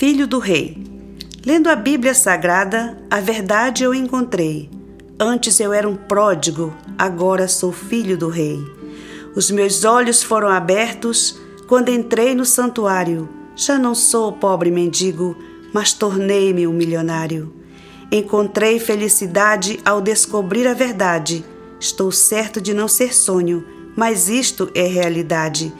Filho do Rei. Lendo a Bíblia Sagrada, a verdade eu encontrei. Antes eu era um pródigo, agora sou filho do Rei. Os meus olhos foram abertos quando entrei no santuário. Já não sou pobre mendigo, mas tornei-me um milionário. Encontrei felicidade ao descobrir a verdade. Estou certo de não ser sonho, mas isto é realidade.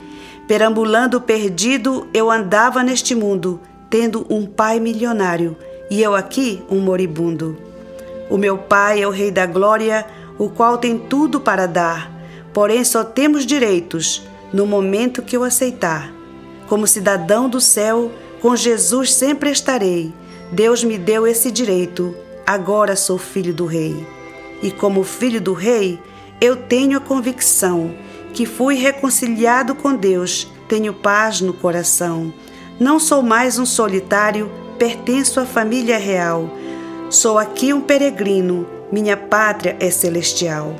Perambulando perdido, eu andava neste mundo tendo um pai milionário e eu aqui um moribundo. O meu pai é o Rei da Glória, o qual tem tudo para dar, porém só temos direitos no momento que eu aceitar. Como cidadão do céu, com Jesus sempre estarei. Deus me deu esse direito, agora sou filho do Rei. E como filho do Rei, eu tenho a convicção que fui reconciliado com Deus, tenho paz no coração não sou mais um solitário, pertenço à família real. Sou aqui um peregrino, minha pátria é celestial.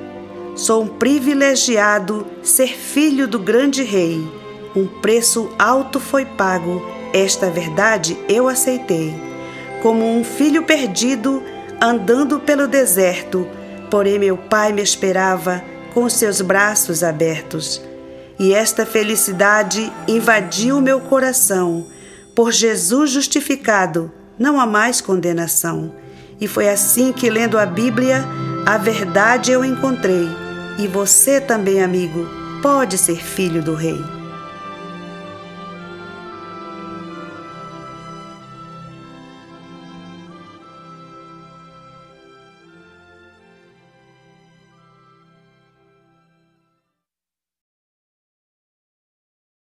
Sou um privilegiado, ser filho do grande rei. Um preço alto foi pago, esta verdade eu aceitei. Como um filho perdido, andando pelo deserto, porém meu pai me esperava com seus braços abertos e esta felicidade invadiu meu coração. Por Jesus justificado, não há mais condenação. E foi assim que, lendo a Bíblia, a verdade eu encontrei. E você também, amigo, pode ser filho do Rei.